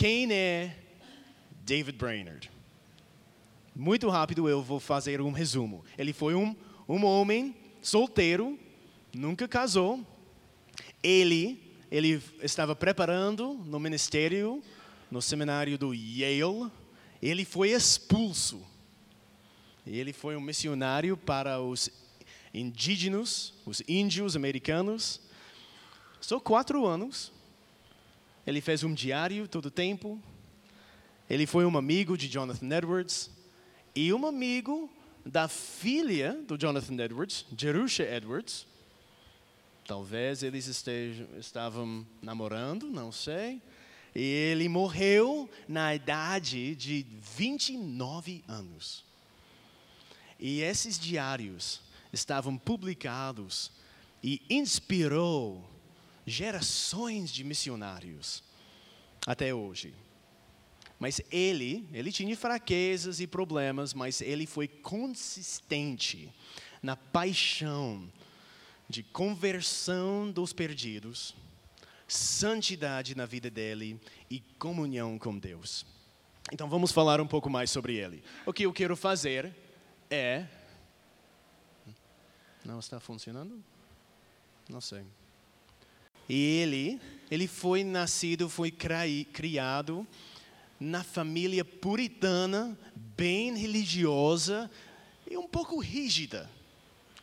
quem é David Brainerd? Muito rápido eu vou fazer um resumo. Ele foi um, um homem solteiro, nunca casou. Ele, ele estava preparando no ministério, no seminário do Yale. Ele foi expulso. Ele foi um missionário para os indígenas, os índios americanos. Só quatro anos. Ele fez um diário todo o tempo. Ele foi um amigo de Jonathan Edwards e um amigo da filha do Jonathan Edwards, Jerusha Edwards. Talvez eles estejam, estavam namorando, não sei. E ele morreu na idade de 29 anos. E esses diários estavam publicados e inspirou gerações de missionários até hoje. Mas ele, ele tinha fraquezas e problemas, mas ele foi consistente na paixão de conversão dos perdidos, santidade na vida dele e comunhão com Deus. Então vamos falar um pouco mais sobre ele. O que eu quero fazer é. Não está funcionando? Não sei. Ele, ele foi nascido, foi criado na família puritana, bem religiosa e um pouco rígida.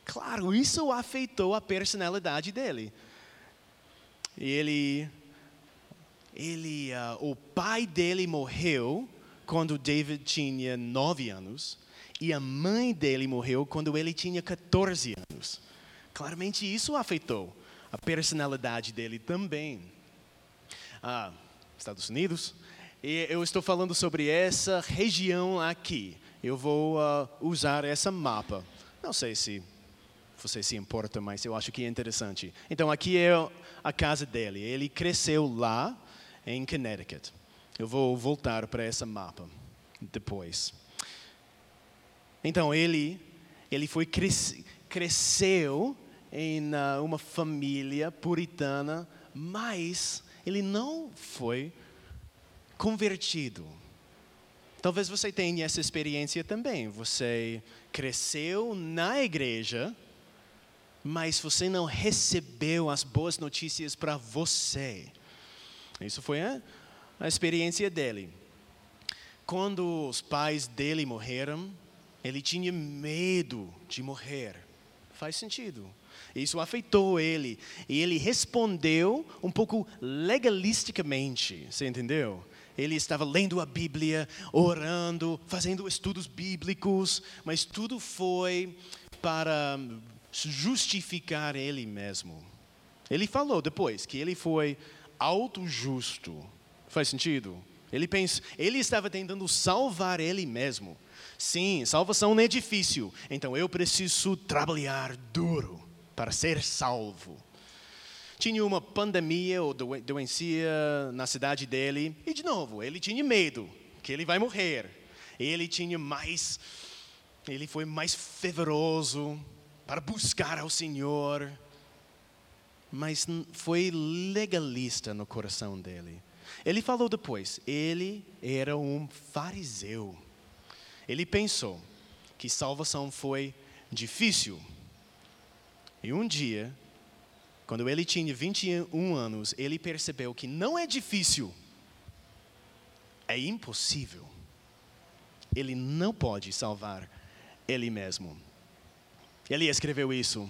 Claro, isso afetou a personalidade dele. Ele, ele, uh, o pai dele morreu quando David tinha nove anos e a mãe dele morreu quando ele tinha 14 anos. Claramente isso afetou a personalidade dele também. Ah, Estados Unidos, e eu estou falando sobre essa região aqui. Eu vou uh, usar essa mapa. Não sei se você se importa, mas eu acho que é interessante. Então, aqui é a casa dele. Ele cresceu lá em Connecticut. Eu vou voltar para essa mapa depois. Então, ele, ele foi cres, cresceu em uma família puritana, mas ele não foi convertido. Talvez você tenha essa experiência também. Você cresceu na igreja, mas você não recebeu as boas notícias para você. Isso foi a, a experiência dele. Quando os pais dele morreram, ele tinha medo de morrer. Faz sentido. Isso afetou ele. E ele respondeu um pouco legalisticamente. Você entendeu? ele estava lendo a Bíblia, orando, fazendo estudos bíblicos, mas tudo foi para justificar ele mesmo. Ele falou depois que ele foi auto-justo. Faz sentido? Ele, pensa, ele estava tentando salvar ele mesmo. Sim, salvação não é difícil, então eu preciso trabalhar duro para ser salvo tinha uma pandemia ou doença na cidade dele, e de novo, ele tinha medo que ele vai morrer. Ele tinha mais, ele foi mais fervoroso para buscar ao Senhor, mas foi legalista no coração dele. Ele falou depois, ele era um fariseu. Ele pensou que salvação foi difícil. E um dia quando ele tinha 21 anos, ele percebeu que não é difícil, é impossível. Ele não pode salvar ele mesmo. Ele escreveu isso.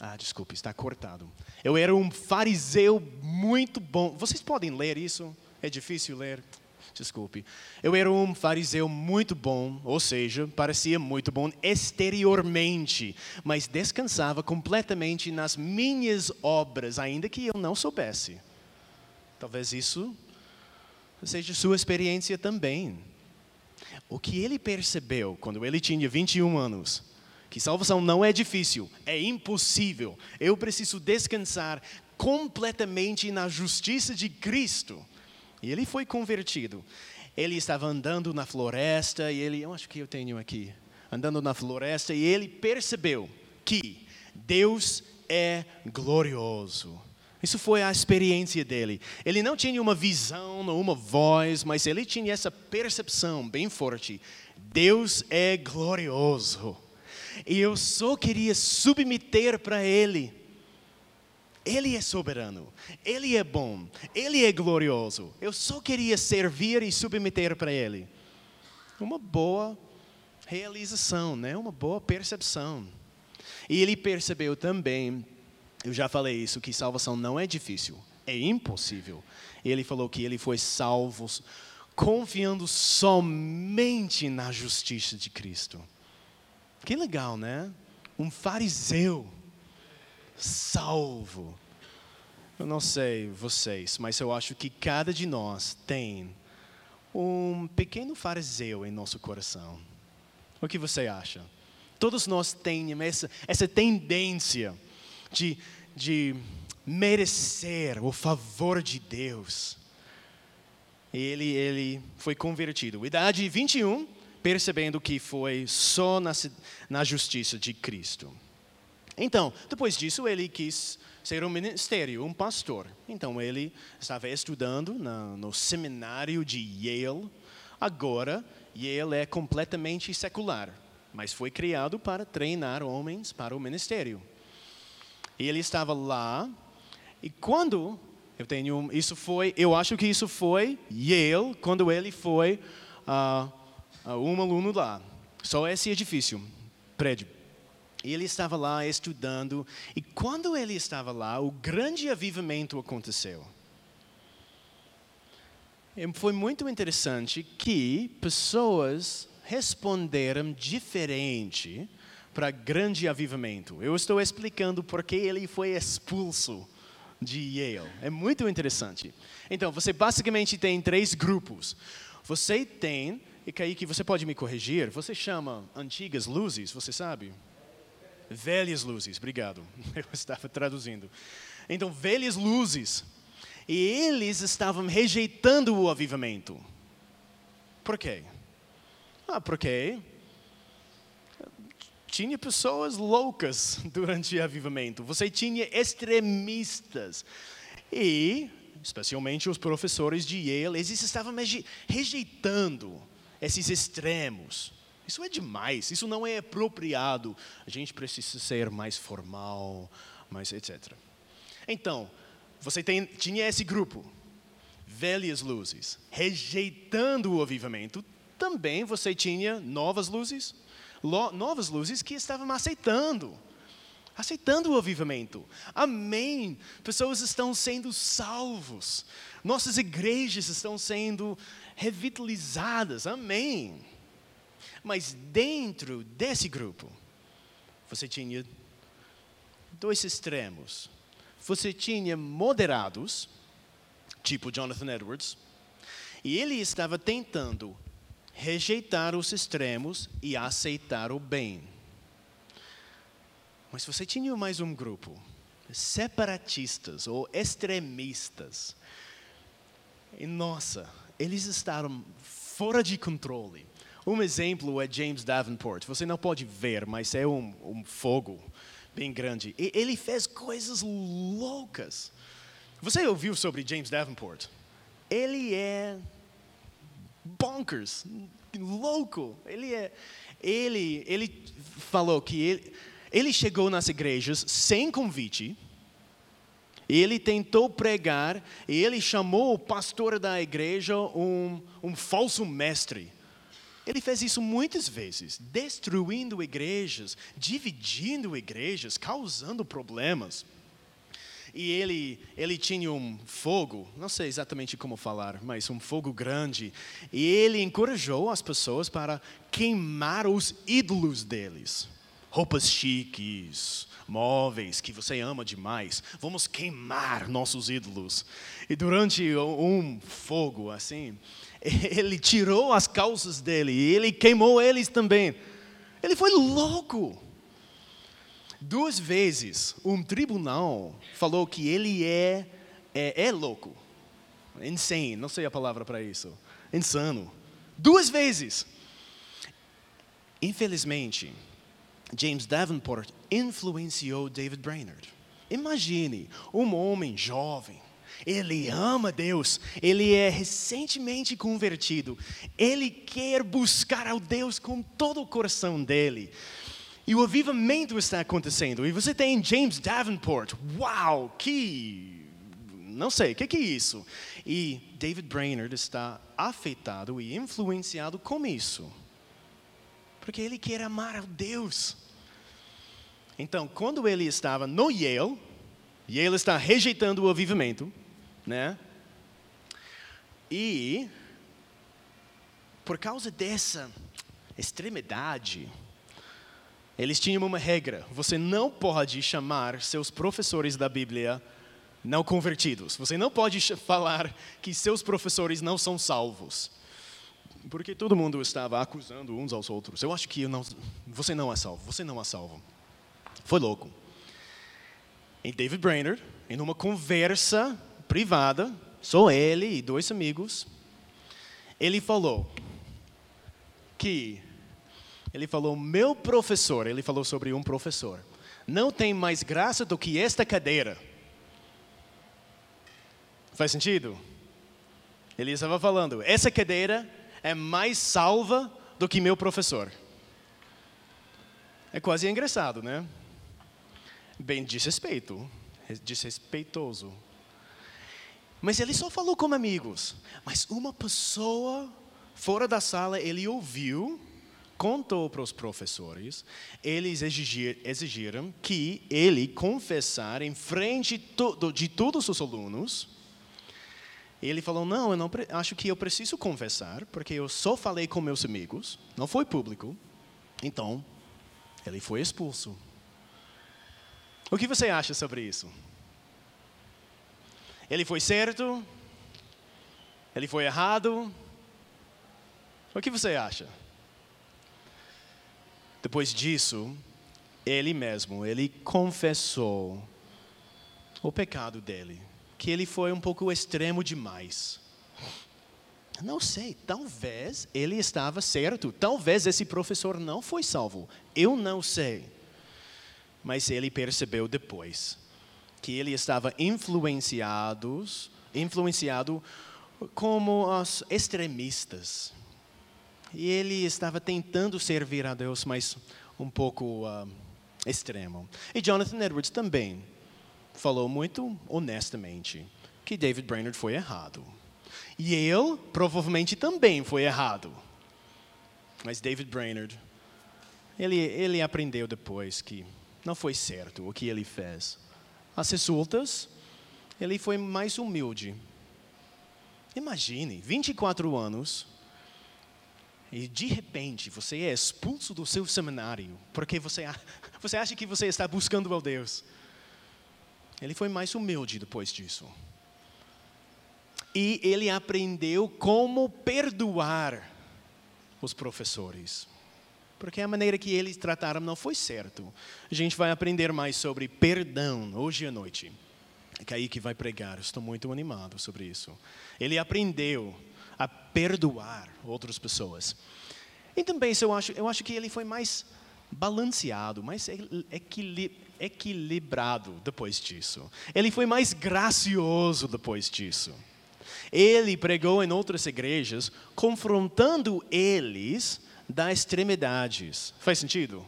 Ah, desculpe, está cortado. Eu era um fariseu muito bom. Vocês podem ler isso? É difícil ler desculpe. Eu era um fariseu muito bom, ou seja, parecia muito bom exteriormente, mas descansava completamente nas minhas obras, ainda que eu não soubesse. Talvez isso seja sua experiência também. O que ele percebeu quando ele tinha 21 anos, que salvação não é difícil, é impossível. Eu preciso descansar completamente na justiça de Cristo. E ele foi convertido. Ele estava andando na floresta e ele, eu acho que eu tenho aqui, andando na floresta e ele percebeu que Deus é glorioso. Isso foi a experiência dele. Ele não tinha uma visão, uma voz, mas ele tinha essa percepção bem forte. Deus é glorioso. E eu só queria submeter para Ele. Ele é soberano, Ele é bom, Ele é glorioso. Eu só queria servir e submeter para Ele. Uma boa realização, né? uma boa percepção. E ele percebeu também, eu já falei isso, que salvação não é difícil, é impossível. Ele falou que ele foi salvo confiando somente na justiça de Cristo. Que legal, né? Um fariseu salvo. Eu não sei vocês, mas eu acho que cada de nós tem um pequeno fariseu em nosso coração. O que você acha? Todos nós temos essa, essa tendência de, de merecer o favor de Deus. Ele, ele foi convertido. Idade 21, percebendo que foi só na, na justiça de Cristo. Então, depois disso, ele quis ser um ministério, um pastor. Então, ele estava estudando na, no seminário de Yale. Agora, Yale é completamente secular, mas foi criado para treinar homens para o ministério. E ele estava lá, e quando eu tenho isso foi, eu acho que isso foi Yale quando ele foi uh, um aluno lá. Só esse edifício, prédio. Ele estava lá estudando, e quando ele estava lá, o grande avivamento aconteceu. E foi muito interessante que pessoas responderam diferente para grande avivamento. Eu estou explicando porque ele foi expulso de Yale. É muito interessante. Então, você basicamente tem três grupos. Você tem, e Kaique, você pode me corrigir, você chama antigas luzes, você sabe? Velhas luzes, obrigado. Eu estava traduzindo. Então, velhas luzes. E eles estavam rejeitando o avivamento. Por quê? Ah, porque tinha pessoas loucas durante o avivamento. Você tinha extremistas. E, especialmente os professores de Yale, eles estavam rejeitando esses extremos. Isso é demais, isso não é apropriado. A gente precisa ser mais formal, mais etc. Então, você tem, tinha esse grupo, velhas luzes, rejeitando o avivamento. Também você tinha novas luzes, novas luzes que estavam aceitando aceitando o avivamento. Amém. Pessoas estão sendo salvos. Nossas igrejas estão sendo revitalizadas. Amém. Mas dentro desse grupo, você tinha dois extremos. Você tinha moderados, tipo Jonathan Edwards, e ele estava tentando rejeitar os extremos e aceitar o bem. Mas você tinha mais um grupo, separatistas ou extremistas. E nossa, eles estavam fora de controle. Um exemplo é James Davenport. Você não pode ver, mas é um, um fogo bem grande. E ele fez coisas loucas. Você ouviu sobre James Davenport? Ele é bonkers, louco. Ele é, ele, ele falou que ele, ele chegou nas igrejas sem convite. Ele tentou pregar e ele chamou o pastor da igreja um, um falso mestre. Ele fez isso muitas vezes, destruindo igrejas, dividindo igrejas, causando problemas. E ele, ele tinha um fogo, não sei exatamente como falar, mas um fogo grande. E ele encorajou as pessoas para queimar os ídolos deles. Roupas chiques, móveis que você ama demais. Vamos queimar nossos ídolos. E durante um fogo assim, ele tirou as calças dele e ele queimou eles também. Ele foi louco. Duas vezes um tribunal falou que ele é, é, é louco. Insane, não sei a palavra para isso. Insano. Duas vezes. Infelizmente, James Davenport influenciou David Brainerd. Imagine um homem jovem, ele ama Deus, ele é recentemente convertido, ele quer buscar ao Deus com todo o coração dele. E o avivamento está acontecendo. E você tem James Davenport. Uau, que. Não sei, o que, que é isso? E David Brainerd está afetado e influenciado com isso. Porque ele quer amar ao Deus. Então, quando ele estava no Yale, Yale está rejeitando o avivamento, né? E por causa dessa extremidade, eles tinham uma regra: você não pode chamar seus professores da Bíblia não convertidos. Você não pode falar que seus professores não são salvos. Porque todo mundo estava acusando uns aos outros. Eu acho que não, você não é salvo, você não é salvo. Foi louco. E David Brainerd, em uma conversa privada, só ele e dois amigos, ele falou que ele falou, meu professor, ele falou sobre um professor, não tem mais graça do que esta cadeira. Faz sentido? Ele estava falando, essa cadeira é mais salva do que meu professor. É quase engraçado, né? Bem desrespeito, desrespeitoso. Mas ele só falou como amigos. Mas uma pessoa fora da sala, ele ouviu contou para os professores, eles exigir, exigiram que ele confessar em frente de todos os alunos. Ele falou: Não, eu não acho que eu preciso confessar, porque eu só falei com meus amigos, não foi público. Então, ele foi expulso. O que você acha sobre isso? Ele foi certo? Ele foi errado? O que você acha? Depois disso, ele mesmo, ele confessou o pecado dele, que ele foi um pouco extremo demais. Não sei, talvez ele estava certo, talvez esse professor não foi salvo. Eu não sei. Mas ele percebeu depois que ele estava influenciado, influenciado como os extremistas e ele estava tentando servir a Deus, mas um pouco uh, extremo. E Jonathan Edwards também falou muito honestamente que David Brainerd foi errado. E ele provavelmente também foi errado. Mas David Brainerd, ele, ele aprendeu depois que não foi certo o que ele fez. As resultas, ele foi mais humilde. Imagine, 24 anos, e de repente você é expulso do seu seminário porque você, você acha que você está buscando ao Deus. Ele foi mais humilde depois disso. E ele aprendeu como perdoar os professores. Porque a maneira que eles trataram não foi certo. A gente vai aprender mais sobre perdão hoje à noite. É que aí que vai pregar. Estou muito animado sobre isso. Ele aprendeu a perdoar outras pessoas. E também eu acho, eu acho que ele foi mais balanceado, mais equilibrado depois disso. Ele foi mais gracioso depois disso. Ele pregou em outras igrejas, confrontando eles das extremidades. Faz sentido?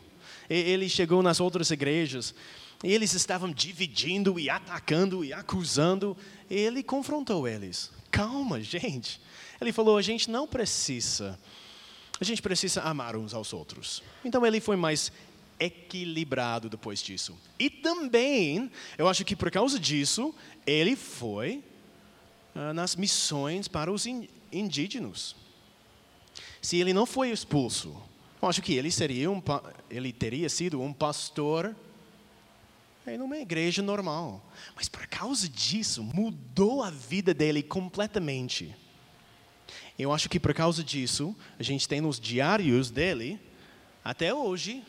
Ele chegou nas outras igrejas, eles estavam dividindo e atacando e acusando. Ele confrontou eles. Calma, gente. Ele falou: a gente não precisa, a gente precisa amar uns aos outros. Então ele foi mais equilibrado depois disso. E também, eu acho que por causa disso, ele foi uh, nas missões para os indígenas. Se ele não foi expulso, eu acho que ele seria um, ele teria sido um pastor em uma igreja normal. Mas por causa disso, mudou a vida dele completamente. Eu acho que por causa disso, a gente tem nos diários dele, até hoje,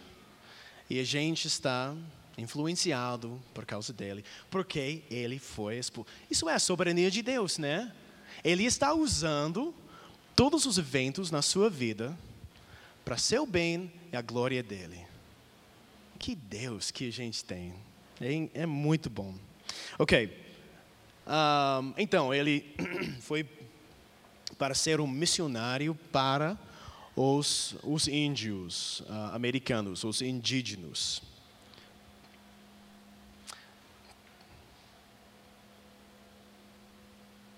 e a gente está influenciado por causa dele, porque ele foi expulso. Isso é a soberania de Deus, né? Ele está usando todos os eventos na sua vida para seu bem e a glória dele. Que Deus que a gente tem. É, muito bom. Ok. Um, então, ele foi para ser um missionário para os, os índios uh, americanos, os indígenas.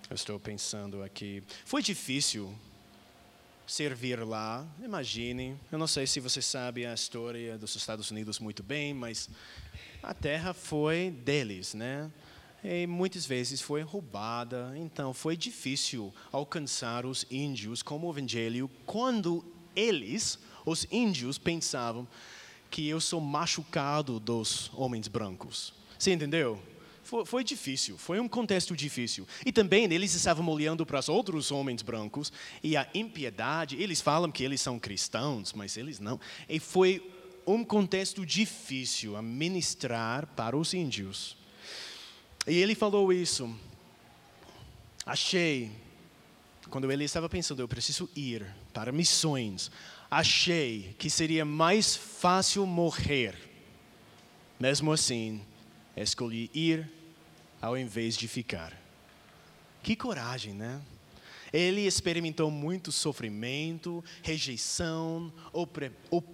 Eu estou pensando aqui. Foi difícil servir lá. Imagine. Eu não sei se você sabe a história dos Estados Unidos muito bem, mas a terra foi deles, né? E muitas vezes foi roubada, então foi difícil alcançar os índios como evangelho quando eles, os índios, pensavam que eu sou machucado dos homens brancos. Você entendeu? Foi, foi, difícil, foi um contexto difícil. E também eles estavam olhando para os outros homens brancos e a impiedade. Eles falam que eles são cristãos, mas eles não. E foi um contexto difícil a ministrar para os índios. E ele falou isso. Achei, quando ele estava pensando, eu preciso ir para missões, achei que seria mais fácil morrer. Mesmo assim, escolhi ir ao invés de ficar. Que coragem, né? Ele experimentou muito sofrimento, rejeição, opre, op,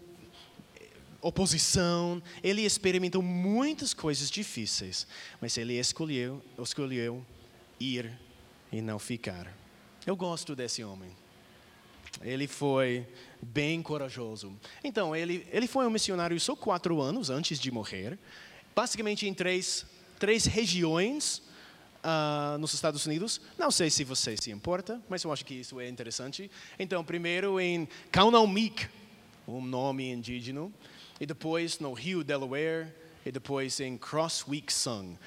oposição, ele experimentou muitas coisas difíceis, mas ele escolheu, escolheu ir e não ficar. Eu gosto desse homem. Ele foi bem corajoso. Então, ele, ele foi um missionário só quatro anos antes de morrer, basicamente em três, três regiões uh, nos Estados Unidos. Não sei se você se importa, mas eu acho que isso é interessante. Então, primeiro em Kaunalmik, um nome indígena e depois no Rio Delaware, e depois em Crossweek-Sung.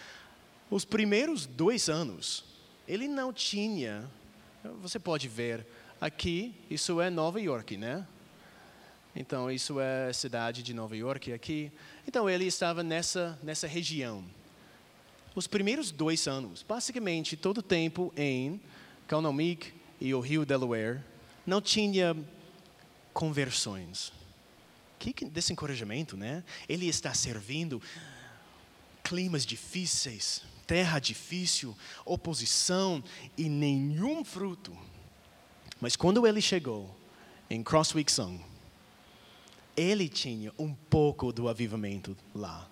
Os primeiros dois anos, ele não tinha, você pode ver aqui, isso é Nova York, né? Então, isso é a cidade de Nova York aqui. Então, ele estava nessa, nessa região. Os primeiros dois anos, basicamente todo o tempo em Kaunaumik e o Rio Delaware, não tinha conversões que desencorajamento, né? Ele está servindo climas difíceis, terra difícil, oposição e nenhum fruto. Mas quando ele chegou em Crossweek Song, ele tinha um pouco do avivamento lá.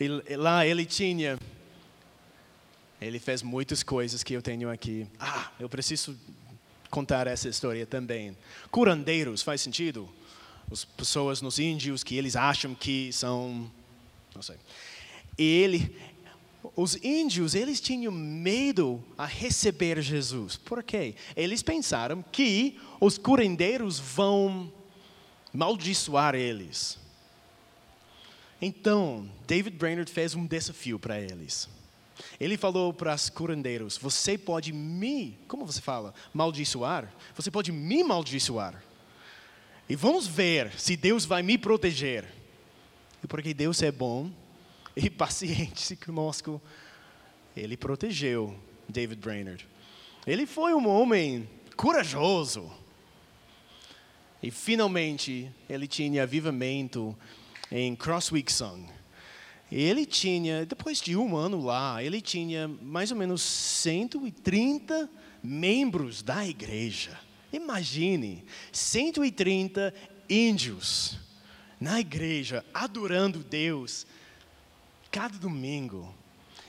E lá ele tinha ele fez muitas coisas que eu tenho aqui. Ah, eu preciso contar essa história também. Curandeiros, faz sentido? as pessoas nos índios que eles acham que são, não sei. E ele, os índios, eles tinham medo a receber Jesus. Por quê? Eles pensaram que os curandeiros vão maldiçoar eles. Então, David Brainerd fez um desafio para eles. Ele falou para os curandeiros: Você pode me, como você fala, maldiçoar? Você pode me maldiçoar. E vamos ver se Deus vai me proteger. E porque Deus é bom e paciente conosco, ele protegeu David Brainerd. Ele foi um homem corajoso. E finalmente ele tinha avivamento em Crossweek Song. Ele tinha, depois de um ano lá, ele tinha mais ou menos 130 membros da igreja. Imagine 130 índios na igreja adorando Deus cada domingo.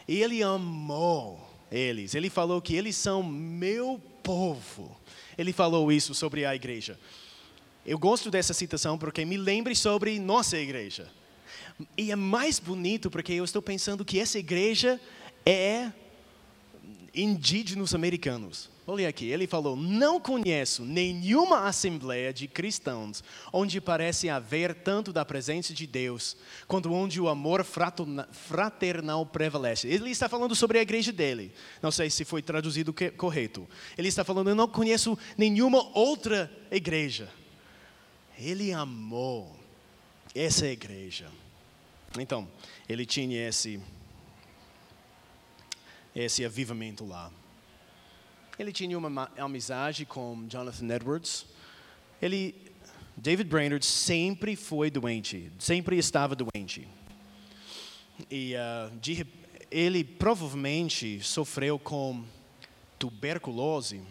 E ele amou eles. Ele falou que eles são meu povo. Ele falou isso sobre a igreja. Eu gosto dessa citação porque me lembra sobre nossa igreja. E é mais bonito porque eu estou pensando que essa igreja é indígenas americanos. Olha aqui, ele falou: Não conheço nenhuma assembleia de cristãos onde parece haver tanto da presença de Deus, quanto onde o amor fraternal prevalece. Ele está falando sobre a igreja dele. Não sei se foi traduzido correto. Ele está falando: Eu não conheço nenhuma outra igreja. Ele amou essa igreja. Então, ele tinha esse, esse avivamento lá. Ele tinha uma amizade com Jonathan Edwards. Ele, David Brainerd sempre foi doente, sempre estava doente. E uh, de, ele provavelmente sofreu com tuberculose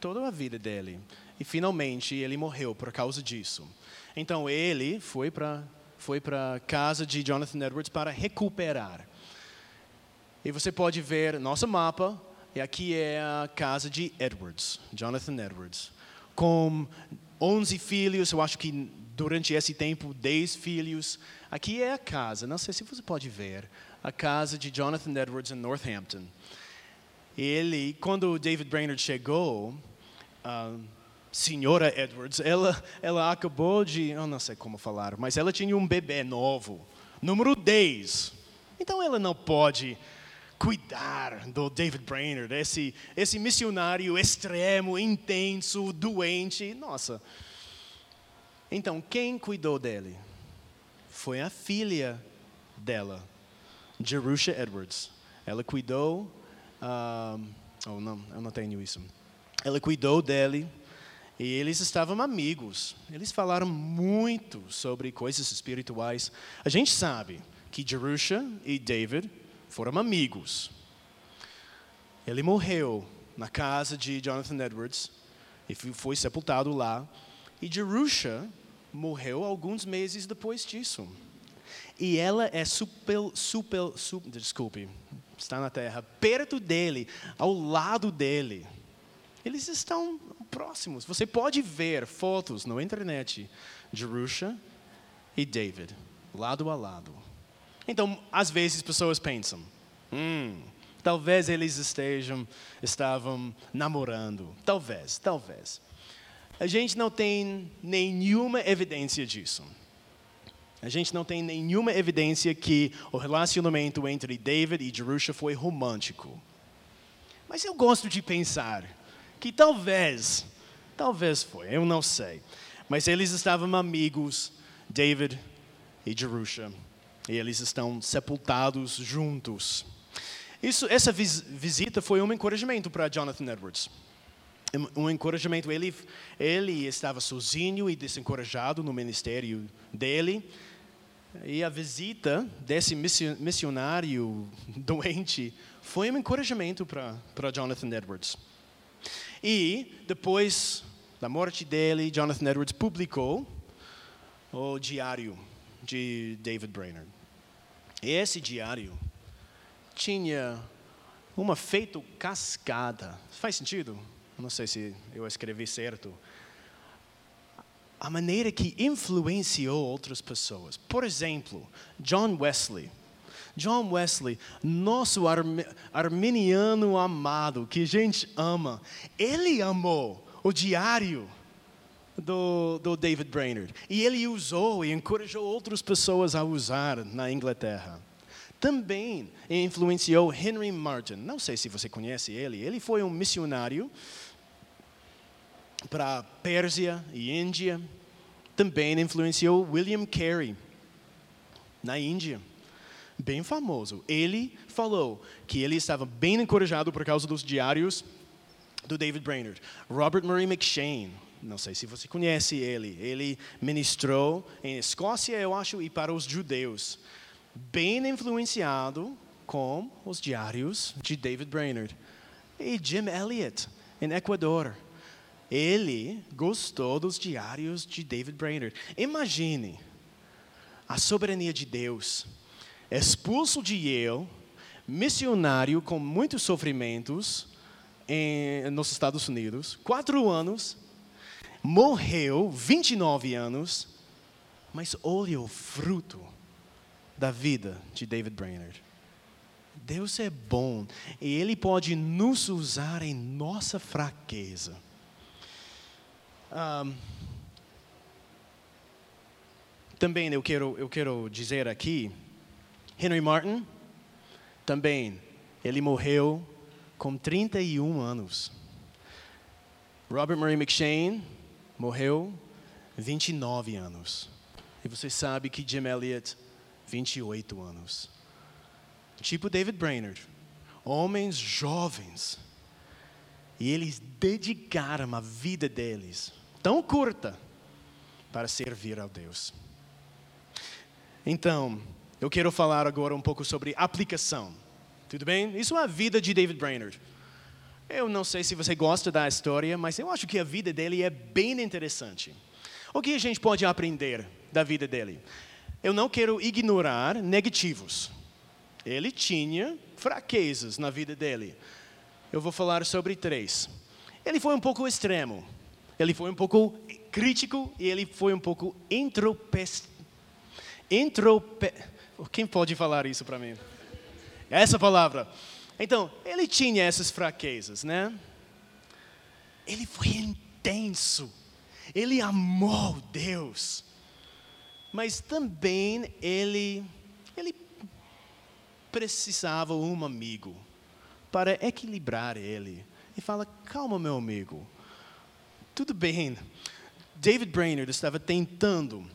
toda a vida dele. E finalmente ele morreu por causa disso. Então ele foi para foi para casa de Jonathan Edwards para recuperar. E você pode ver nosso mapa, e aqui é a casa de Edwards, Jonathan Edwards, com 11 filhos, eu acho que durante esse tempo 10 filhos. Aqui é a casa, não sei se você pode ver, a casa de Jonathan Edwards em Northampton. Ele, quando David Brainerd chegou, a senhora Edwards, ela, ela acabou de, eu não sei como falar, mas ela tinha um bebê novo, número 10. Então ela não pode cuidar do David Brainerd, esse, esse missionário extremo, intenso, doente. Nossa. Então, quem cuidou dele? Foi a filha dela, Jerusha Edwards. Ela cuidou. Uh, oh, não, eu não tenho isso. Ela cuidou dele e eles estavam amigos. Eles falaram muito sobre coisas espirituais. A gente sabe que Jerusha e David foram amigos. Ele morreu na casa de Jonathan Edwards e foi sepultado lá. E Jerusha morreu alguns meses depois disso. E ela é super, super, super, desculpe, está na terra, perto dele, ao lado dele. Eles estão próximos. Você pode ver fotos na internet de Jerusha e David, lado a lado. Então, às vezes, pessoas pensam: hum, talvez eles estejam, estavam namorando. Talvez, talvez. A gente não tem nenhuma evidência disso. A gente não tem nenhuma evidência que o relacionamento entre David e Jerusha foi romântico. Mas eu gosto de pensar que talvez, talvez foi, eu não sei. Mas eles estavam amigos, David e Jerusha. E eles estão sepultados juntos. Isso, essa vis visita foi um encorajamento para Jonathan Edwards. Um encorajamento. Ele, ele estava sozinho e desencorajado no ministério dele. E a visita desse missionário doente foi um encorajamento para, para Jonathan Edwards. E depois da morte dele, Jonathan Edwards publicou o diário de David Brainerd. Esse diário tinha uma feito cascada. Faz sentido? Não sei se eu escrevi certo. A maneira que influenciou outras pessoas. Por exemplo, John Wesley. John Wesley, nosso arminiano amado, que a gente ama, ele amou o diário do, do David Brainerd. E ele usou e encorajou outras pessoas a usar na Inglaterra também influenciou Henry Martin. Não sei se você conhece ele. Ele foi um missionário para Pérsia e Índia. Também influenciou William Carey na Índia. Bem famoso. Ele falou que ele estava bem encorajado por causa dos diários do David Brainerd. Robert Murray McShane, não sei se você conhece ele. Ele ministrou em Escócia, eu acho, e para os judeus bem influenciado com os diários de David Brainerd. E Jim Elliot, em Equador. Ele gostou dos diários de David Brainerd. Imagine a soberania de Deus. Expulso de Yale, missionário com muitos sofrimentos em, nos Estados Unidos, quatro anos, morreu, 29 anos, mas olha o fruto da vida de David Brainerd. Deus é bom e Ele pode nos usar em nossa fraqueza. Um, também eu quero, eu quero dizer aqui, Henry Martin, também, ele morreu com 31 anos. Robert Murray McShane morreu 29 anos. E você sabe que Jim Elliot 28 anos. Tipo David Brainerd. Homens jovens. E eles dedicaram a vida deles, tão curta, para servir ao Deus. Então, eu quero falar agora um pouco sobre aplicação. Tudo bem? Isso é a vida de David Brainerd. Eu não sei se você gosta da história, mas eu acho que a vida dele é bem interessante. O que a gente pode aprender da vida dele? Eu não quero ignorar negativos. Ele tinha fraquezas na vida dele. Eu vou falar sobre três. Ele foi um pouco extremo. Ele foi um pouco crítico e ele foi um pouco intrope... intrope... Quem pode falar isso para mim? Essa palavra. Então, ele tinha essas fraquezas, né? Ele foi intenso. Ele amou Deus. Mas também ele ele precisava um amigo para equilibrar ele. E fala: "Calma, meu amigo. Tudo bem. David Brainerd estava tentando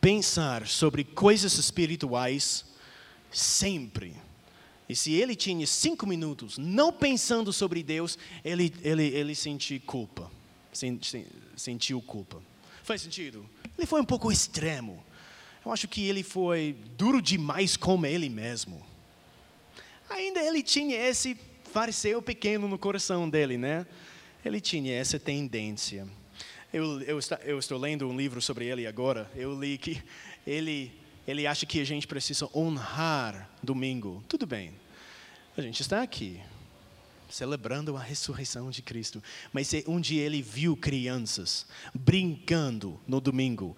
pensar sobre coisas espirituais sempre. E se ele tinha cinco minutos não pensando sobre Deus, ele, ele, ele sentiu culpa. Sentiu culpa. Faz sentido? Ele foi um pouco extremo. Eu acho que ele foi duro demais com ele mesmo. Ainda ele tinha esse fariseu pequeno no coração dele, né? Ele tinha essa tendência. Eu, eu, eu estou lendo um livro sobre ele agora. Eu li que ele ele acha que a gente precisa honrar domingo. Tudo bem, a gente está aqui, celebrando a ressurreição de Cristo. Mas um dia ele viu crianças brincando no domingo.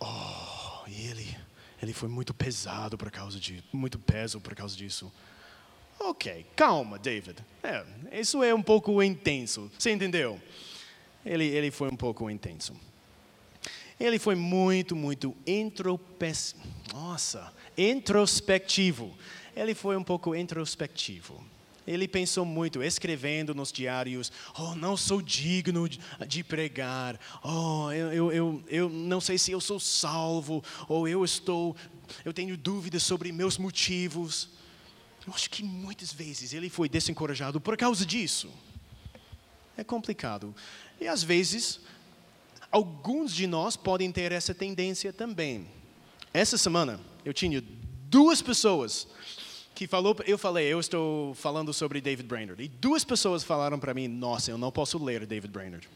Oh, e ele, ele foi muito pesado por causa de, muito peso por causa disso. Ok, calma, David. É, isso é um pouco intenso. Você entendeu? Ele, ele foi um pouco intenso. Ele foi muito, muito intropes... Nossa, introspectivo. Ele foi um pouco introspectivo. Ele pensou muito, escrevendo nos diários: Oh, não sou digno de pregar. Oh, eu, eu, eu, eu não sei se eu sou salvo. Ou eu estou, eu tenho dúvidas sobre meus motivos. Eu acho que muitas vezes ele foi desencorajado por causa disso. É complicado. E às vezes alguns de nós podem ter essa tendência também. Essa semana eu tinha duas pessoas que falou, eu falei, eu estou falando sobre David Brainerd, e duas pessoas falaram para mim, nossa, eu não posso ler David Brainerd.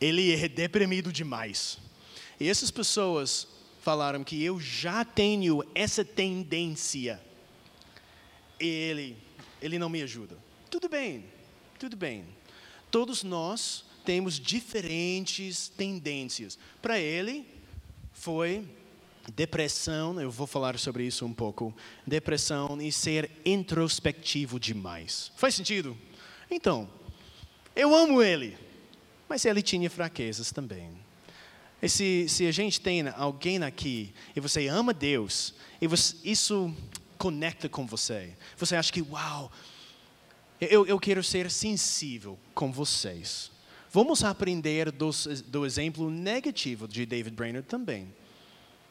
Ele é deprimido demais. E essas pessoas falaram que eu já tenho essa tendência. E ele, ele não me ajuda. Tudo bem, tudo bem. Todos nós temos diferentes tendências. Para ele, foi depressão, eu vou falar sobre isso um pouco. Depressão e ser introspectivo demais. Faz sentido? Então, eu amo ele, mas ele tinha fraquezas também. E se, se a gente tem alguém aqui e você ama Deus, e você, isso conecta com você, você acha que, uau, eu, eu quero ser sensível com vocês. Vamos aprender dos, do exemplo negativo de David Brainerd também.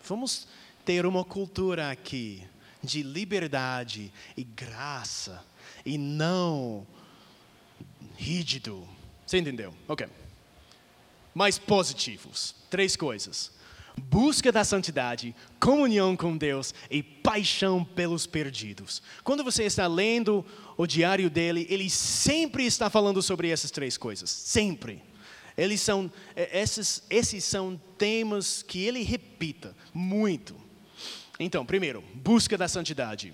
Vamos ter uma cultura aqui de liberdade e graça e não rígido. Você entendeu? Ok. Mais positivos. Três coisas: busca da santidade, comunhão com Deus e paixão pelos perdidos. Quando você está lendo o diário dele, ele sempre está falando sobre essas três coisas, sempre. Eles são, é, esses, esses são temas que ele repita muito. Então, primeiro, busca da santidade.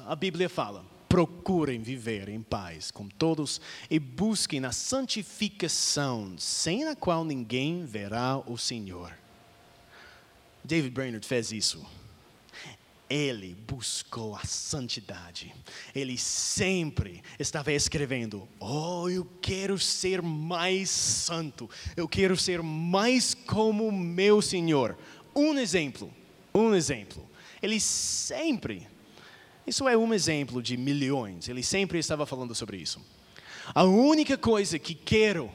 A Bíblia fala: procurem viver em paz com todos e busquem a santificação, sem a qual ninguém verá o Senhor. David Brainerd fez isso ele buscou a santidade. Ele sempre estava escrevendo: Oh, eu quero ser mais santo. Eu quero ser mais como meu Senhor. Um exemplo, um exemplo. Ele sempre, isso é um exemplo de milhões. Ele sempre estava falando sobre isso. A única coisa que quero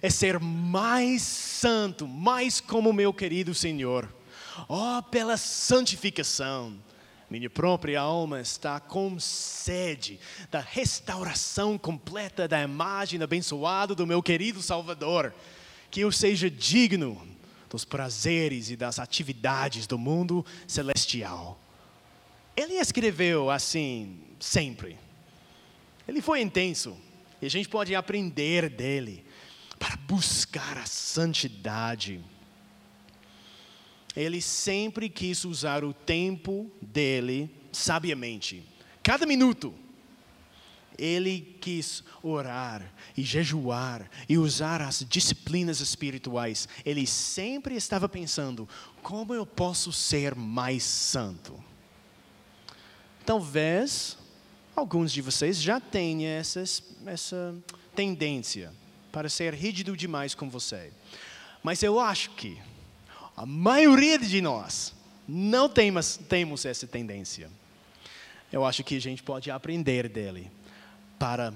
é ser mais santo, mais como meu querido Senhor. Oh, pela santificação minha própria alma está com sede da restauração completa da imagem abençoada do meu querido Salvador. Que eu seja digno dos prazeres e das atividades do mundo celestial. ele escreveu assim sempre. Ele foi intenso. E a gente pode aprender dele para buscar a santidade. Ele sempre quis usar o tempo dele sabiamente. Cada minuto. Ele quis orar e jejuar e usar as disciplinas espirituais. Ele sempre estava pensando: como eu posso ser mais santo? Talvez alguns de vocês já tenham essa, essa tendência para ser rígido demais com você. Mas eu acho que a maioria de nós não temos, temos essa tendência. Eu acho que a gente pode aprender dele para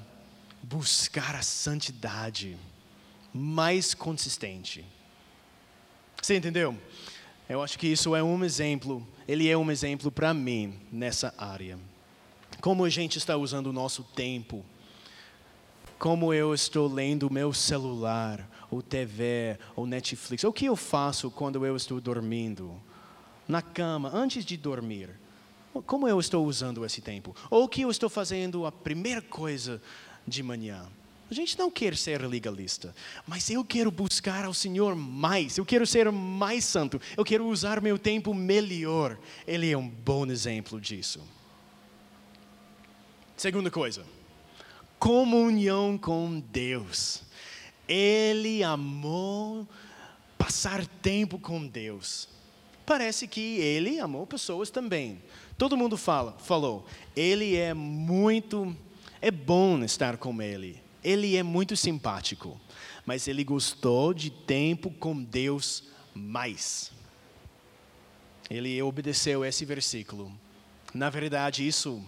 buscar a santidade mais consistente. Você entendeu? Eu acho que isso é um exemplo, ele é um exemplo para mim nessa área. Como a gente está usando o nosso tempo, como eu estou lendo o meu celular, ou TV, ou Netflix, o que eu faço quando eu estou dormindo, na cama, antes de dormir. Como eu estou usando esse tempo? Ou o que eu estou fazendo a primeira coisa de manhã? A gente não quer ser legalista, mas eu quero buscar ao Senhor mais, eu quero ser mais santo, eu quero usar meu tempo melhor. Ele é um bom exemplo disso. Segunda coisa, comunhão com Deus. Ele amou passar tempo com Deus. Parece que ele amou pessoas também. Todo mundo fala, falou, ele é muito, é bom estar com ele. Ele é muito simpático, mas ele gostou de tempo com Deus mais. Ele obedeceu esse versículo. Na verdade, isso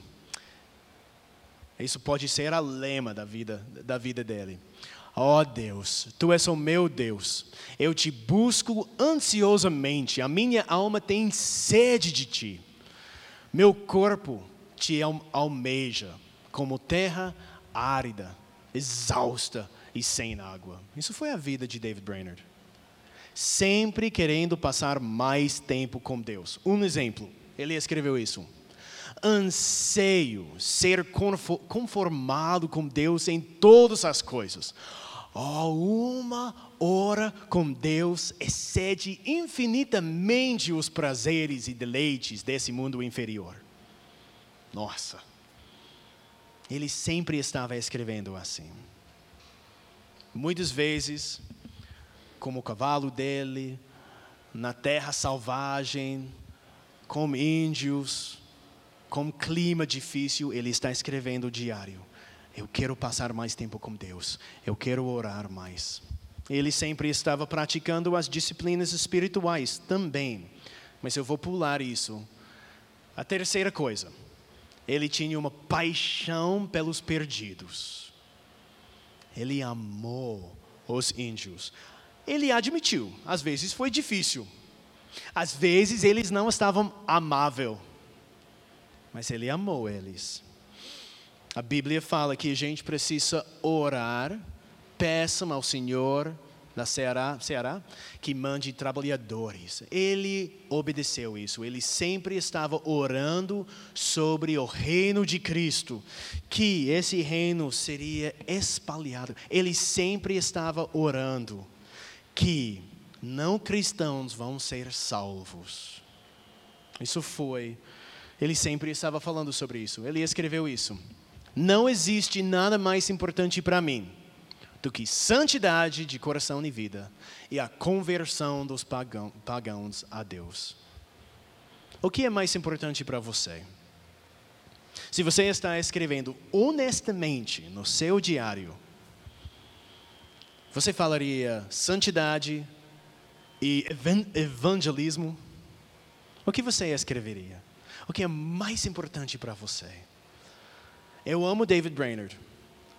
isso pode ser a lema da vida da vida dele. Ó oh Deus, tu és o meu Deus. Eu te busco ansiosamente. A minha alma tem sede de ti. Meu corpo te almeja como terra árida, exausta e sem água. Isso foi a vida de David Brainerd. Sempre querendo passar mais tempo com Deus. Um exemplo, ele escreveu isso. Anseio ser conformado com Deus em todas as coisas. Oh, uma hora com Deus excede infinitamente os prazeres e deleites desse mundo inferior. Nossa, ele sempre estava escrevendo assim. Muitas vezes, como o cavalo dele, na terra selvagem, com índios, com clima difícil, ele está escrevendo o diário. Eu quero passar mais tempo com Deus. Eu quero orar mais. Ele sempre estava praticando as disciplinas espirituais também. Mas eu vou pular isso. A terceira coisa. Ele tinha uma paixão pelos perdidos. Ele amou os índios. Ele admitiu, às vezes foi difícil. Às vezes eles não estavam amável. Mas ele amou eles. A Bíblia fala que a gente precisa orar, peçam ao Senhor da Ceará, Ceará que mande trabalhadores. Ele obedeceu isso. Ele sempre estava orando sobre o reino de Cristo, que esse reino seria espalhado. Ele sempre estava orando que não cristãos vão ser salvos. Isso foi. Ele sempre estava falando sobre isso. Ele escreveu isso. Não existe nada mais importante para mim do que santidade de coração e vida e a conversão dos pagão, pagãos a Deus. O que é mais importante para você? Se você está escrevendo honestamente no seu diário, você falaria santidade e evangelismo? O que você escreveria? O que é mais importante para você? Eu amo David Brainerd,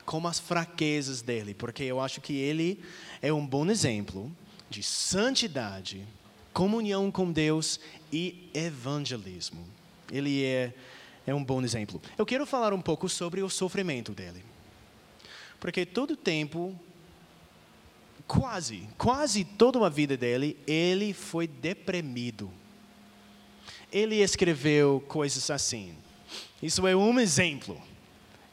com as fraquezas dele, porque eu acho que ele é um bom exemplo de santidade, comunhão com Deus e evangelismo. Ele é, é um bom exemplo. Eu quero falar um pouco sobre o sofrimento dele. Porque todo tempo, quase, quase toda a vida dele, ele foi deprimido. ele escreveu coisas assim. Isso é um exemplo.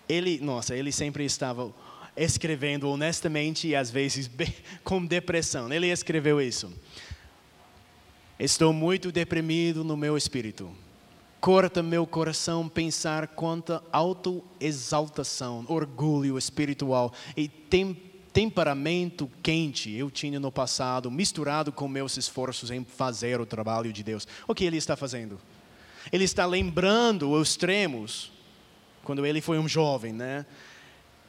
Ele, nossa, ele sempre estava escrevendo honestamente e às vezes com depressão. Ele escreveu isso. Estou muito deprimido no meu espírito. Corta meu coração pensar quanta autoexaltação, orgulho espiritual e tem, temperamento quente eu tinha no passado, misturado com meus esforços em fazer o trabalho de Deus. O que ele está fazendo? Ele está lembrando os extremos, quando ele foi um jovem, né?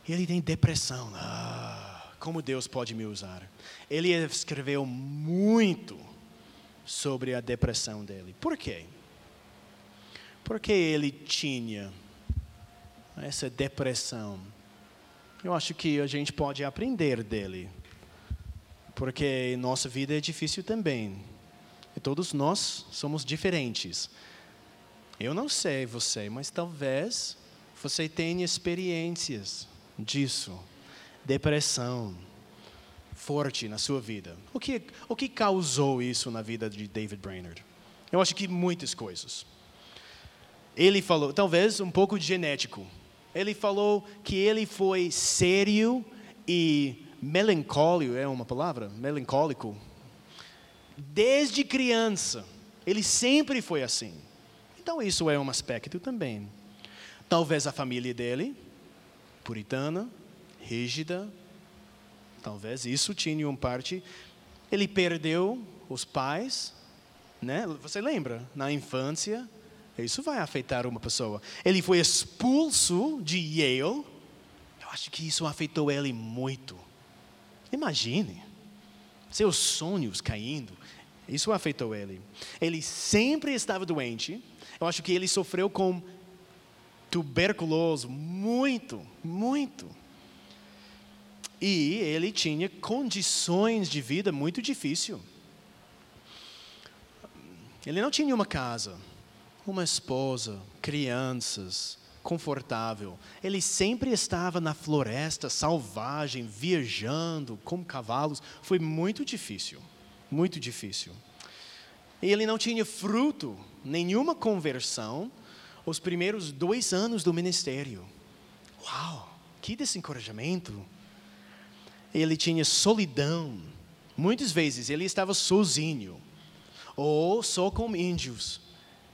Ele tem depressão. Ah, como Deus pode me usar? Ele escreveu muito sobre a depressão dele. Por quê? Porque ele tinha essa depressão. Eu acho que a gente pode aprender dele. Porque nossa vida é difícil também. E todos nós somos diferentes. Eu não sei você, mas talvez você tenha experiências disso. Depressão forte na sua vida. O que, o que causou isso na vida de David Brainerd? Eu acho que muitas coisas. Ele falou, talvez um pouco de genético. Ele falou que ele foi sério e melancólico, é uma palavra? Melancólico. Desde criança. Ele sempre foi assim. Então isso é um aspecto também. Talvez a família dele, puritana, rígida, talvez isso tinha um parte. Ele perdeu os pais, né? Você lembra? Na infância, isso vai afetar uma pessoa. Ele foi expulso de Yale. Eu acho que isso afetou ele muito. Imagine seus sonhos caindo. Isso afetou ele. Ele sempre estava doente. Eu acho que ele sofreu com tuberculose muito, muito. E ele tinha condições de vida muito difícil. Ele não tinha uma casa uma esposa, crianças, confortável. Ele sempre estava na floresta selvagem, viajando com cavalos. Foi muito difícil, muito difícil. Ele não tinha fruto, nenhuma conversão, os primeiros dois anos do ministério. Uau, que desencorajamento! Ele tinha solidão. Muitas vezes ele estava sozinho, ou só com índios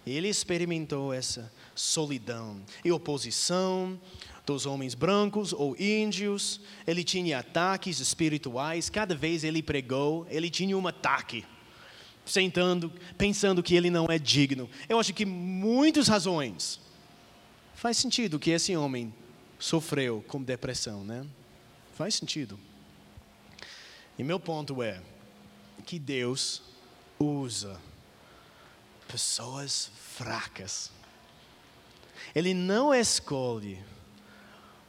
ele experimentou essa solidão e oposição dos homens brancos ou índios. Ele tinha ataques espirituais. Cada vez ele pregou, ele tinha um ataque, sentando, pensando que ele não é digno. Eu acho que muitas razões faz sentido que esse homem sofreu com depressão, né? Faz sentido. E meu ponto é que Deus usa pessoas fracas. Ele não escolhe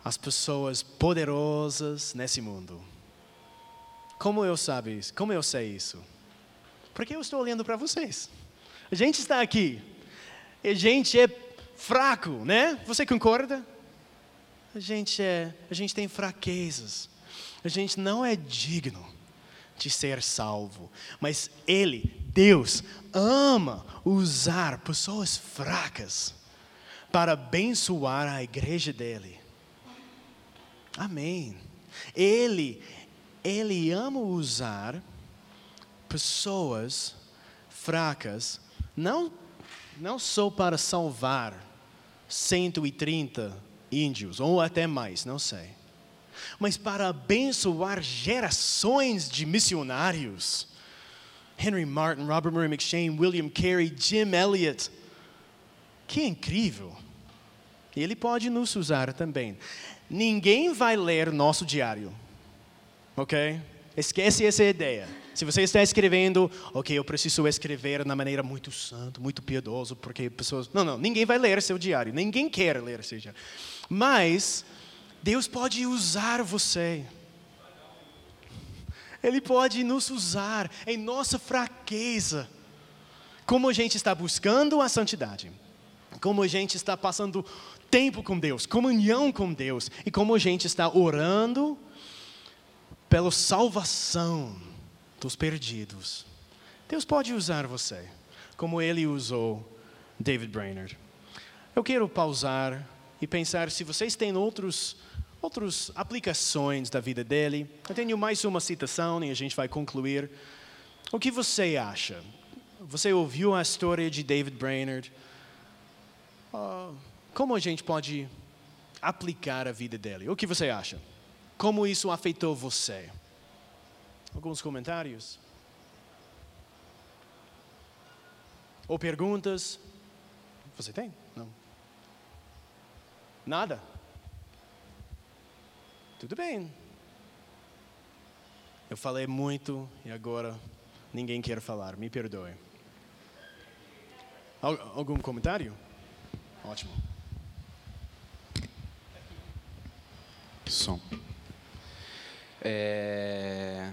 as pessoas poderosas nesse mundo. Como eu sabe? Como eu sei isso? Porque eu estou olhando para vocês. A gente está aqui. A gente é fraco, né? Você concorda? A gente é, a gente tem fraquezas. A gente não é digno de ser salvo, mas ele Deus ama usar pessoas fracas para abençoar a igreja dele. Amém. Ele, ele ama usar pessoas fracas, não, não só para salvar 130 índios, ou até mais, não sei, mas para abençoar gerações de missionários Henry Martin, Robert Murray McShane, William Carey, Jim Elliot. Que incrível! Ele pode nos usar também. Ninguém vai ler nosso diário, ok? Esquece essa ideia. Se você está escrevendo, ok, eu preciso escrever na maneira muito santo, muito piedoso, porque pessoas. Não, não, ninguém vai ler seu diário, ninguém quer ler seu diário. Mas Deus pode usar você. Ele pode nos usar em nossa fraqueza. Como a gente está buscando a santidade, como a gente está passando tempo com Deus, comunhão com Deus, e como a gente está orando pela salvação dos perdidos. Deus pode usar você, como Ele usou David Brainerd. Eu quero pausar e pensar se vocês têm outros outras aplicações da vida dele. Eu tenho mais uma citação e a gente vai concluir. O que você acha? Você ouviu a história de David Brainerd? Uh, como a gente pode aplicar a vida dele? O que você acha? Como isso afetou você? Alguns comentários? Ou perguntas? Você tem? Não. Nada? Tudo bem. Eu falei muito e agora ninguém quer falar. Me perdoe. Algum comentário? Ótimo. Som. É...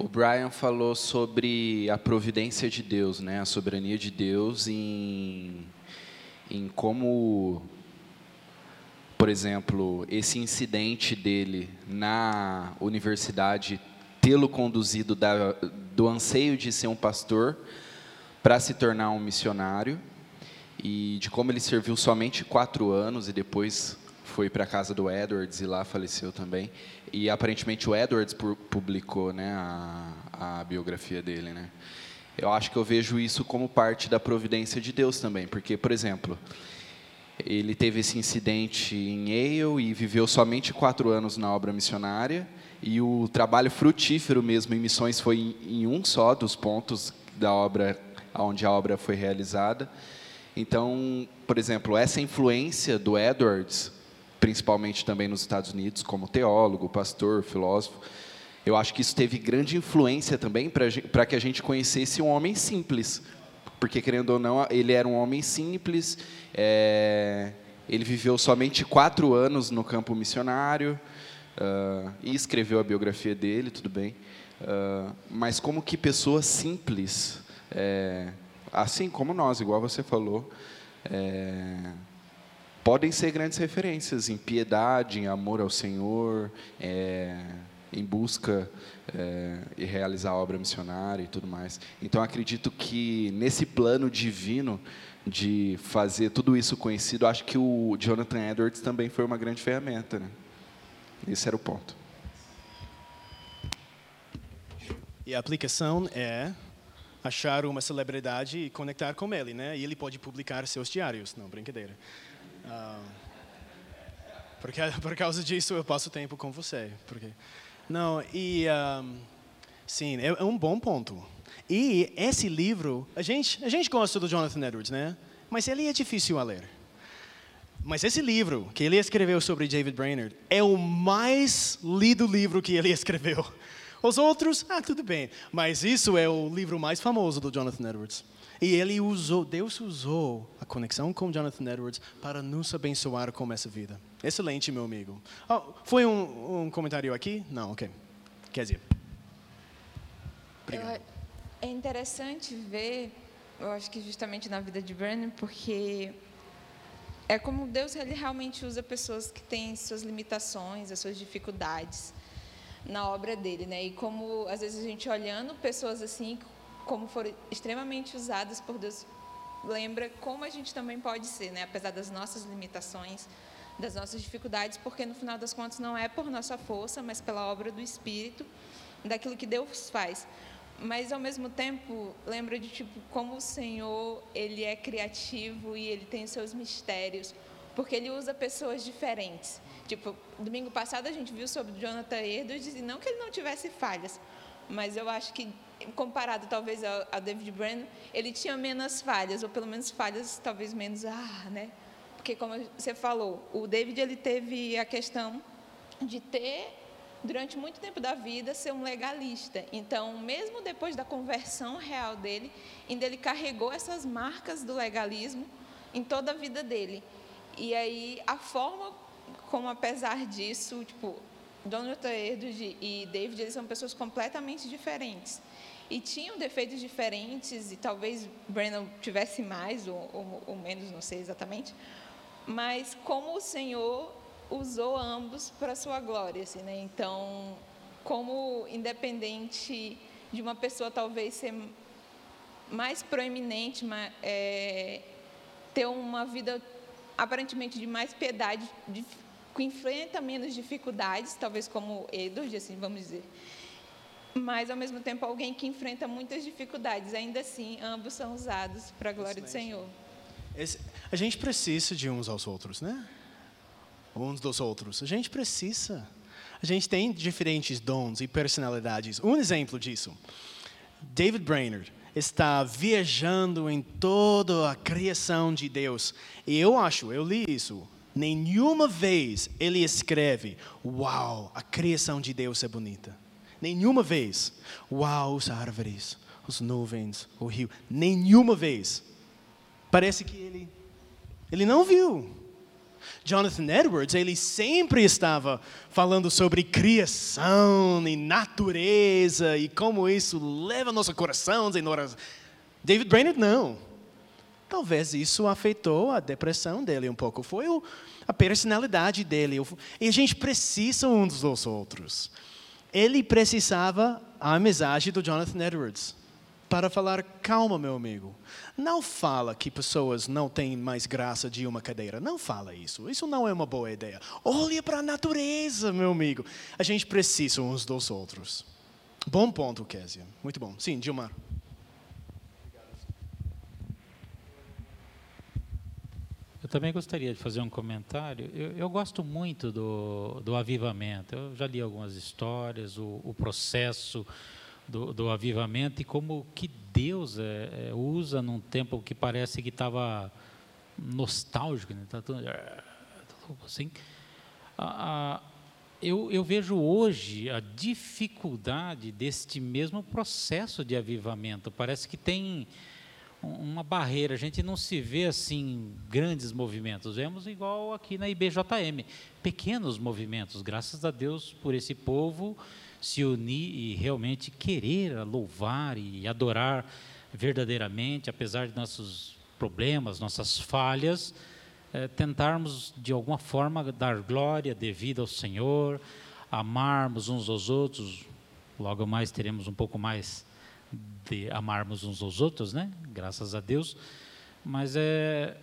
O Brian falou sobre a providência de Deus, né? a soberania de Deus em, em como, por exemplo, esse incidente dele na universidade tê-lo conduzido da, do anseio de ser um pastor para se tornar um missionário e de como ele serviu somente quatro anos e depois foi para a casa do Edwards e lá faleceu também. E aparentemente o Edwards publicou né, a, a biografia dele. Né? Eu acho que eu vejo isso como parte da providência de Deus também, porque, por exemplo, ele teve esse incidente em Yale e viveu somente quatro anos na obra missionária, e o trabalho frutífero mesmo em missões foi em um só dos pontos da obra, onde a obra foi realizada. Então, por exemplo, essa influência do Edwards principalmente também nos Estados Unidos, como teólogo, pastor, filósofo. Eu acho que isso teve grande influência também para que a gente conhecesse um homem simples, porque querendo ou não, ele era um homem simples. É, ele viveu somente quatro anos no campo missionário uh, e escreveu a biografia dele, tudo bem. Uh, mas como que pessoas simples, é, assim como nós, igual você falou, é, podem ser grandes referências em piedade, em amor ao Senhor, é, em busca é, e realizar a obra missionária e tudo mais. Então acredito que nesse plano divino de fazer tudo isso conhecido, acho que o Jonathan Edwards também foi uma grande ferramenta. Né? Esse era o ponto. E a aplicação é achar uma celebridade e conectar com ele, né? E ele pode publicar seus diários, não brincadeira. Ah, porque por causa disso eu passo tempo com você. Porque não e um, ah, sim é, é, um bom ponto. E esse livro a gente a gente gosta do Jonathan Edwards, né? Mas ele é difícil a ler. Mas esse livro que ele escreveu sobre David Brainerd é o mais lido livro que ele escreveu. Os outros, ah, tudo bem. Mas isso é o livro mais famoso do Jonathan Edwards. E ele usou, Deus usou a conexão com Jonathan Edwards para nos abençoar com essa vida. Excelente, meu amigo. Oh, foi um, um, comentário aqui? Não, ok. Quer dizer. Obrigado. É interessante ver, eu acho que justamente na vida de Brandon, porque é como Deus ele realmente usa pessoas que têm suas limitações, as suas dificuldades na obra dele, né? E como às vezes a gente olhando pessoas assim como foram extremamente usadas por Deus, lembra como a gente também pode ser, né? apesar das nossas limitações, das nossas dificuldades, porque no final das contas não é por nossa força, mas pela obra do Espírito, daquilo que Deus faz. Mas ao mesmo tempo, lembra de tipo como o Senhor, ele é criativo e ele tem seus mistérios, porque ele usa pessoas diferentes. Tipo, domingo passado a gente viu sobre Jonathan Edwards e não que ele não tivesse falhas, mas eu acho que comparado talvez a, David Brennan, ele tinha menos falhas, ou pelo menos falhas talvez menos, ah, né? Porque como você falou, o David ele teve a questão de ter durante muito tempo da vida ser um legalista. Então, mesmo depois da conversão real dele, ainda ele carregou essas marcas do legalismo em toda a vida dele. E aí a forma como apesar disso, tipo, Jonathan Edwards e David, eles são pessoas completamente diferentes e tinham defeitos diferentes, e talvez Brandon tivesse mais ou, ou, ou, menos, não sei exatamente, mas como o Senhor usou ambos para a sua glória, assim, né? Então, como independente de uma pessoa talvez ser mais proeminente, é, ter uma vida aparentemente de mais piedade, de, enfrenta menos dificuldades, talvez como Edward, assim vamos dizer. Mas ao mesmo tempo alguém que enfrenta muitas dificuldades. Ainda assim, ambos são usados para a glória do Senhor. Esse- a gente precisa de uns aos outros, né? Uns dos outros. A gente precisa. A gente tem diferentes dons e personalidades. Um exemplo disso. David Brainerd está viajando em toda a criação de Deus. E eu acho, eu li isso, nenhuma vez ele escreve: Uau, a criação de Deus é bonita. Nenhuma vez. Uau, as árvores, as nuvens, o rio. Nenhuma vez. Parece que ele, ele não viu. Jonathan Edwards, ele sempre estava falando sobre criação e natureza e como isso leva nosso coração. David Brainerd, não. Talvez isso afetou a depressão dele um pouco. Foi o- a personalidade dele. E a gente precisa uns dos outros. Ele precisava a amizade do Jonathan Edwards para falar: calma, meu amigo. Não fala que pessoas não têm mais graça de uma cadeira. Não fala isso. Isso não é uma boa ideia. Olha para a natureza, meu amigo. A gente precisa uns dos outros. Bom ponto, Késia. Muito bom. Sim, Gilmar. Eu também gostaria de fazer um comentário. Eu, eu gosto muito do, do avivamento. Eu já li algumas histórias, o, o processo do, do avivamento e como que Deus é, é, usa num tempo que parece que estava nostálgico, né? tá tudo, assim. A- a- eu, eu vejo hoje a dificuldade deste mesmo processo de avivamento. Parece que tem uma barreira. A gente não se vê assim grandes movimentos. Vemos igual aqui na IBJM, pequenos movimentos. Graças a Deus por esse povo se unir e realmente querer louvar e adorar verdadeiramente, apesar de nossos problemas, nossas falhas, eh, tentarmos de alguma forma dar glória devida ao Senhor, amarmos uns aos outros. Logo mais teremos um pouco mais de amarmos uns aos outros, né? Graças a Deus. Mas é,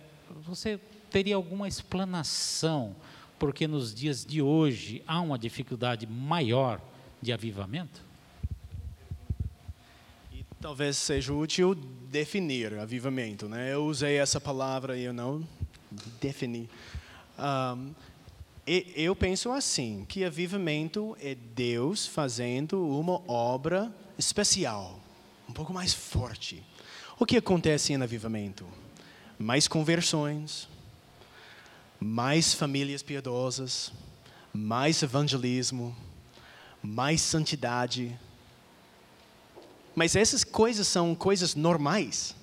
você teria alguma explanação porque nos dias de hoje há uma dificuldade maior de avivamento? E talvez seja útil definir avivamento. Né? Eu usei essa palavra e eu não defini. E eu penso assim, que avivamento é Deus fazendo uma obra especial, um pouco mais forte. O que acontece em avivamento? Mais conversões, mais famílias piedosas, mais evangelismo, mais santidade, mas essas coisas são coisas normais.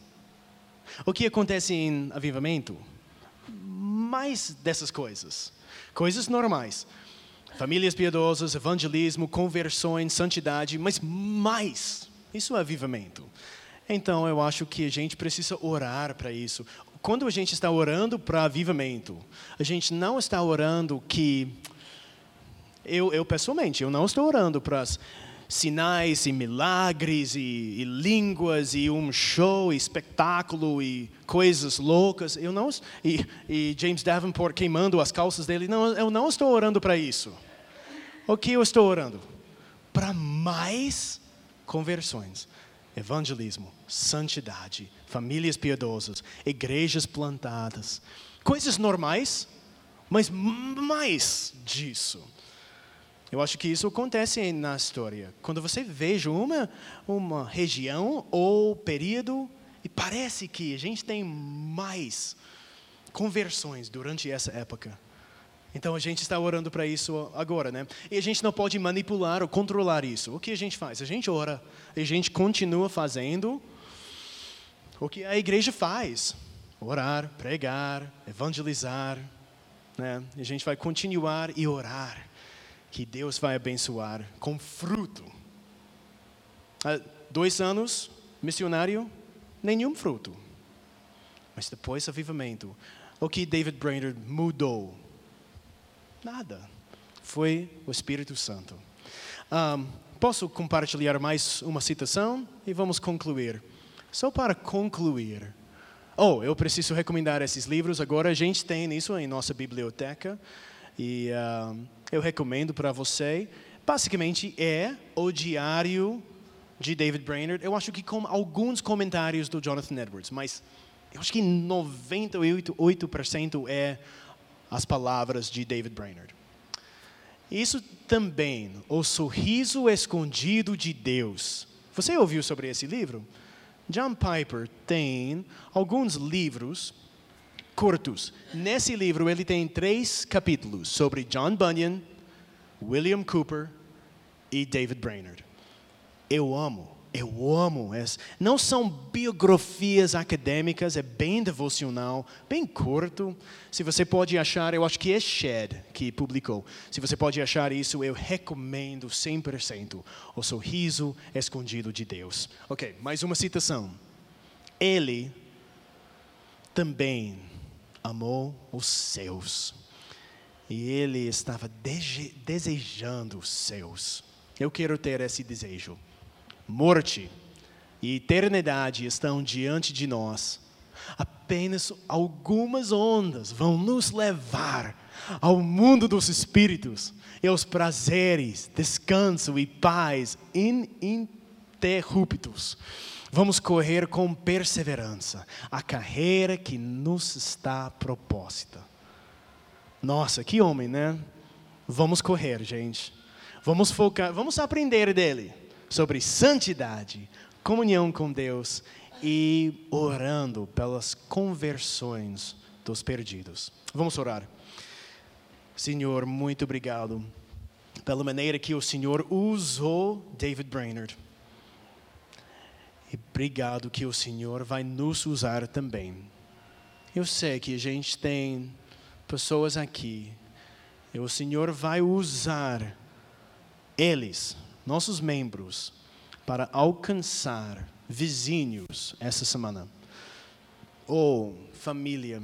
O que acontece em avivamento? Mais dessas coisas. Coisas normais. Famílias piedosas, evangelismo, conversões, santidade, mas mais. Isso é avivamento. Então, eu acho que a gente precisa orar para isso. Quando a gente está orando para avivamento, a gente não está orando que eu, eu pessoalmente, eu não estou orando para sinais e milagres e, e línguas e um show, e espetáculo e coisas loucas. Eu não e, e James Davenport queimando as calças dele. Não, eu não estou orando para isso. O que eu estou orando? Para mais conversões, evangelismo, santidade, famílias piedosas, igrejas plantadas, coisas normais, mas mais disso. Eu acho que isso acontece na história. Quando você veja uma, uma região ou período e parece que a gente tem mais conversões durante essa época. Então a gente está orando para isso agora, né? E a gente não pode manipular ou controlar isso. O que a gente faz? A gente ora, a gente continua fazendo o que a igreja faz: orar, pregar, evangelizar, né? E a gente vai continuar e orar que Deus vai abençoar com fruto. Há dois anos, missionário, nenhum fruto. Mas depois, avivamento. O que David Brainerd mudou? Nada. Foi o Espírito Santo. Um, posso compartilhar mais uma citação e vamos concluir. Só para concluir. Oh, eu preciso recomendar esses livros. Agora a gente tem isso em nossa biblioteca. E uh, eu recomendo para você. Basicamente é o diário de David Brainerd. Eu acho que com alguns comentários do Jonathan Edwards, mas eu acho que 98% é as palavras de David Brainerd. Isso também, o sorriso escondido de Deus. Você ouviu sobre esse livro? John Piper tem alguns livros curtos. Nesse livro ele tem três capítulos sobre John Bunyan, William Cooper e David Brainerd. Eu amo eu amo. Não são biografias acadêmicas, é bem devocional, bem curto. Se você pode achar, eu acho que é Shed que publicou. Se você pode achar isso, eu recomendo 100%. O sorriso escondido de Deus. Ok, mais uma citação. Ele também amou os seus. E ele estava desejando os seus. Eu quero ter esse desejo morte e eternidade estão diante de nós, apenas algumas ondas vão nos levar ao mundo dos espíritos e aos prazeres, descanso e paz ininterruptos. Vamos correr com perseverança a carreira que nos está proposta. Nossa, que homem, né? Vamos correr, gente. Vamos focar, vamos aprender dele sobre santidade, comunhão com Deus e orando pelas conversões dos perdidos. Vamos orar. Senhor, muito obrigado pela maneira que o Senhor usou David Brainerd. E obrigado que o Senhor vai nos usar também. Eu sei que a gente tem pessoas aqui, e o Senhor vai usar eles nossos membros para alcançar vizinhos essa semana. Ou família.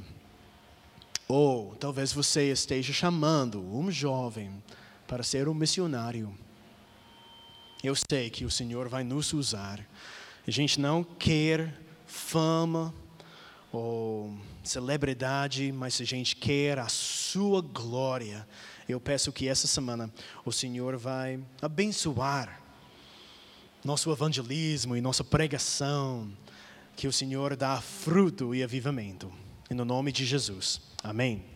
Ou talvez você esteja chamando um jovem para ser um missionário. Eu sei que o Senhor vai nos usar. A gente não quer fama ou celebridade, mas a gente quer a sua glória eu peço que essa semana o Senhor vai abençoar nosso evangelismo e nossa pregação, que o Senhor dá fruto e avivamento. Em nome de Jesus. Amém.